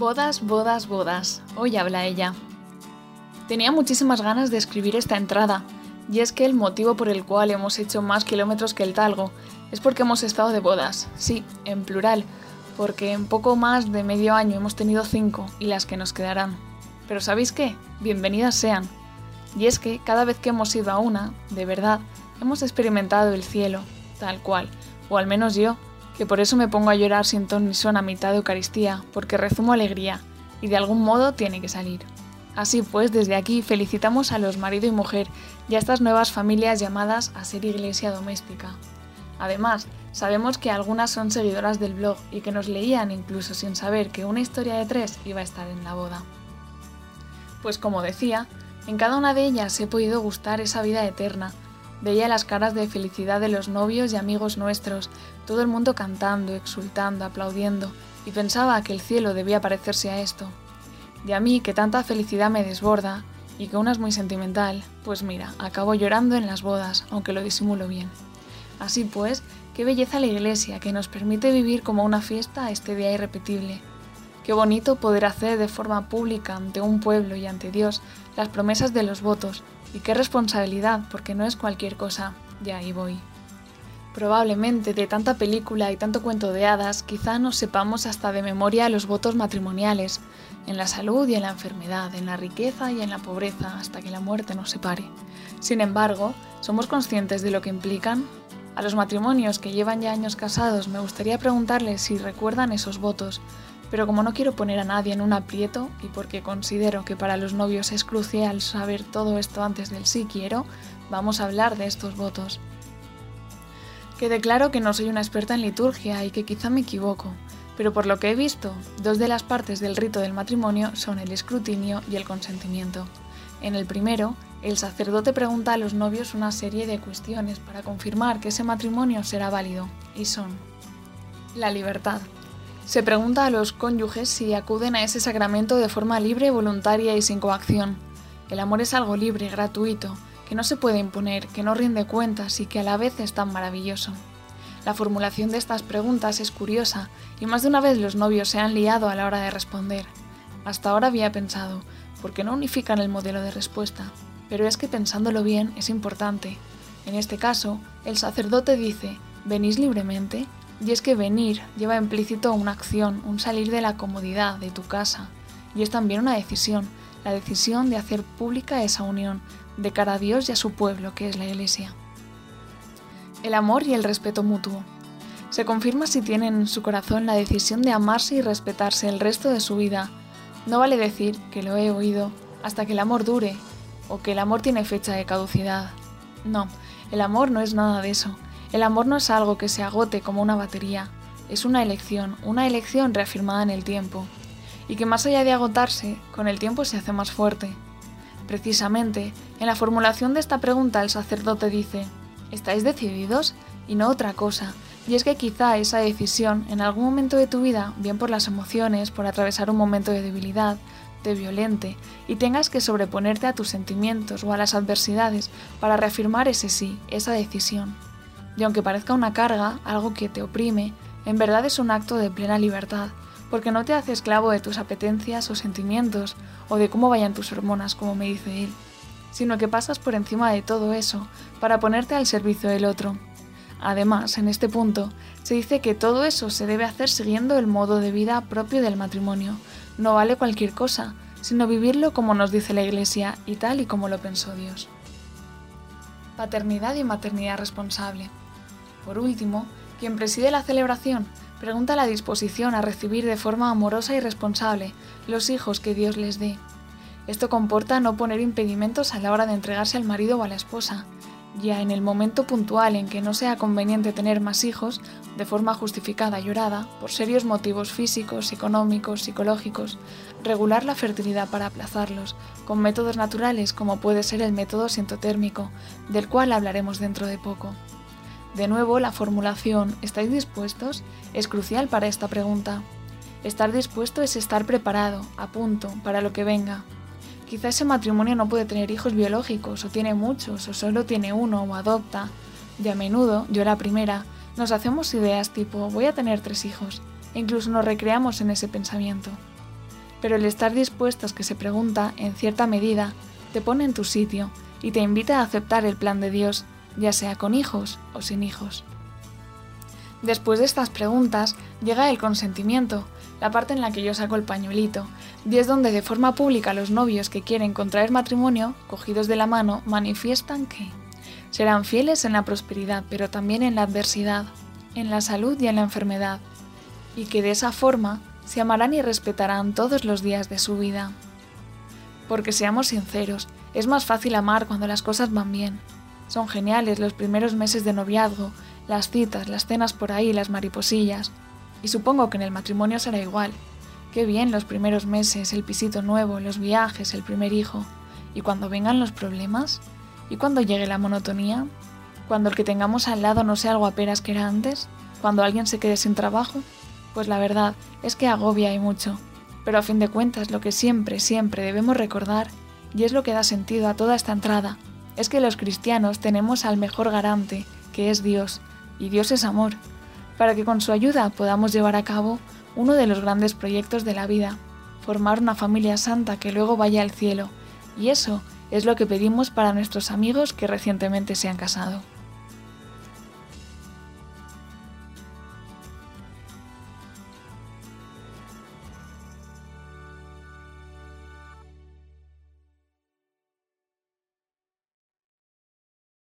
Bodas, bodas, bodas. Hoy habla ella. Tenía muchísimas ganas de escribir esta entrada, y es que el motivo por el cual hemos hecho más kilómetros que el talgo es porque hemos estado de bodas, sí, en plural, porque en poco más de medio año hemos tenido cinco y las que nos quedarán. Pero ¿sabéis qué? Bienvenidas sean. Y es que cada vez que hemos ido a una, de verdad, hemos experimentado el cielo, tal cual, o al menos yo, que por eso me pongo a llorar sin ton ni son a mitad de Eucaristía, porque rezumo alegría, y de algún modo tiene que salir. Así pues, desde aquí felicitamos a los marido y mujer y a estas nuevas familias llamadas a ser iglesia doméstica. Además, sabemos que algunas son seguidoras del blog y que nos leían incluso sin saber que una historia de tres iba a estar en la boda. Pues como decía, en cada una de ellas he podido gustar esa vida eterna, Veía las caras de felicidad de los novios y amigos nuestros, todo el mundo cantando, exultando, aplaudiendo, y pensaba que el cielo debía parecerse a esto. Y a mí, que tanta felicidad me desborda, y que una es muy sentimental, pues mira, acabo llorando en las bodas, aunque lo disimulo bien. Así pues, qué belleza la iglesia, que nos permite vivir como una fiesta este día irrepetible. Qué bonito poder hacer de forma pública ante un pueblo y ante Dios las promesas de los votos, y qué responsabilidad, porque no es cualquier cosa. Ya ahí voy. Probablemente de tanta película y tanto cuento de hadas, quizá nos sepamos hasta de memoria los votos matrimoniales, en la salud y en la enfermedad, en la riqueza y en la pobreza, hasta que la muerte nos separe. Sin embargo, ¿somos conscientes de lo que implican? A los matrimonios que llevan ya años casados me gustaría preguntarles si recuerdan esos votos, pero como no quiero poner a nadie en un aprieto y porque considero que para los novios es crucial saber todo esto antes del sí quiero, vamos a hablar de estos votos. Quede claro que no soy una experta en liturgia y que quizá me equivoco, pero por lo que he visto, dos de las partes del rito del matrimonio son el escrutinio y el consentimiento. En el primero, el sacerdote pregunta a los novios una serie de cuestiones para confirmar que ese matrimonio será válido, y son la libertad, se pregunta a los cónyuges si acuden a ese sacramento de forma libre, voluntaria y sin coacción. El amor es algo libre, gratuito, que no se puede imponer, que no rinde cuentas y que a la vez es tan maravilloso. La formulación de estas preguntas es curiosa y más de una vez los novios se han liado a la hora de responder. Hasta ahora había pensado, ¿por qué no unifican el modelo de respuesta? Pero es que pensándolo bien es importante. En este caso, el sacerdote dice, ¿venís libremente? Y es que venir lleva implícito una acción, un salir de la comodidad de tu casa. Y es también una decisión, la decisión de hacer pública esa unión de cara a Dios y a su pueblo, que es la Iglesia. El amor y el respeto mutuo. Se confirma si tienen en su corazón la decisión de amarse y respetarse el resto de su vida. No vale decir que lo he oído hasta que el amor dure o que el amor tiene fecha de caducidad. No, el amor no es nada de eso. El amor no es algo que se agote como una batería, es una elección, una elección reafirmada en el tiempo, y que más allá de agotarse, con el tiempo se hace más fuerte. Precisamente, en la formulación de esta pregunta el sacerdote dice, ¿estáis decididos? Y no otra cosa, y es que quizá esa decisión, en algún momento de tu vida, bien por las emociones, por atravesar un momento de debilidad, te violente y tengas que sobreponerte a tus sentimientos o a las adversidades para reafirmar ese sí, esa decisión. Y aunque parezca una carga, algo que te oprime, en verdad es un acto de plena libertad, porque no te hace esclavo de tus apetencias o sentimientos, o de cómo vayan tus hormonas, como me dice él, sino que pasas por encima de todo eso para ponerte al servicio del otro. Además, en este punto, se dice que todo eso se debe hacer siguiendo el modo de vida propio del matrimonio. No vale cualquier cosa, sino vivirlo como nos dice la Iglesia y tal y como lo pensó Dios. Paternidad y maternidad responsable. Por último, quien preside la celebración pregunta la disposición a recibir de forma amorosa y responsable los hijos que Dios les dé. Esto comporta no poner impedimentos a la hora de entregarse al marido o a la esposa, ya en el momento puntual en que no sea conveniente tener más hijos, de forma justificada y orada, por serios motivos físicos, económicos, psicológicos, regular la fertilidad para aplazarlos, con métodos naturales como puede ser el método sintotérmico, del cual hablaremos dentro de poco. De nuevo, la formulación ¿estáis dispuestos? es crucial para esta pregunta. Estar dispuesto es estar preparado, a punto, para lo que venga. Quizá ese matrimonio no puede tener hijos biológicos, o tiene muchos, o solo tiene uno, o adopta. Y a menudo, yo la primera, nos hacemos ideas tipo voy a tener tres hijos, e incluso nos recreamos en ese pensamiento. pero el estar dispuestos que se pregunta, en cierta medida, te pone en tu sitio y te invita a aceptar el plan de Dios, ya sea con hijos o sin hijos. Después de estas preguntas llega el consentimiento, la parte en la que yo saco el pañuelito, y es donde de forma pública los novios que quieren contraer matrimonio, cogidos de la mano, manifiestan que serán fieles en la prosperidad, pero también en la adversidad, en la salud y en la enfermedad, y que de esa forma se amarán y respetarán todos los días de su vida. Porque seamos sinceros, es más fácil amar cuando las cosas van bien. Son geniales los primeros meses de noviazgo, las citas, las cenas por ahí, las mariposillas. Y supongo que en el matrimonio será igual. Qué bien los primeros meses, el pisito nuevo, los viajes, el primer hijo. ¿Y cuando vengan los problemas? ¿Y cuando llegue la monotonía? ¿Cuando el que tengamos al lado no sea algo apenas que era antes? ¿Cuando alguien se quede sin trabajo? Pues la verdad es que agobia y mucho. Pero a fin de cuentas lo que siempre, siempre debemos recordar, y es lo que da sentido a toda esta entrada, es que los cristianos tenemos al mejor garante, que es Dios, y Dios es amor, para que con su ayuda podamos llevar a cabo uno de los grandes proyectos de la vida, formar una familia santa que luego vaya al cielo, y eso es lo que pedimos para nuestros amigos que recientemente se han casado.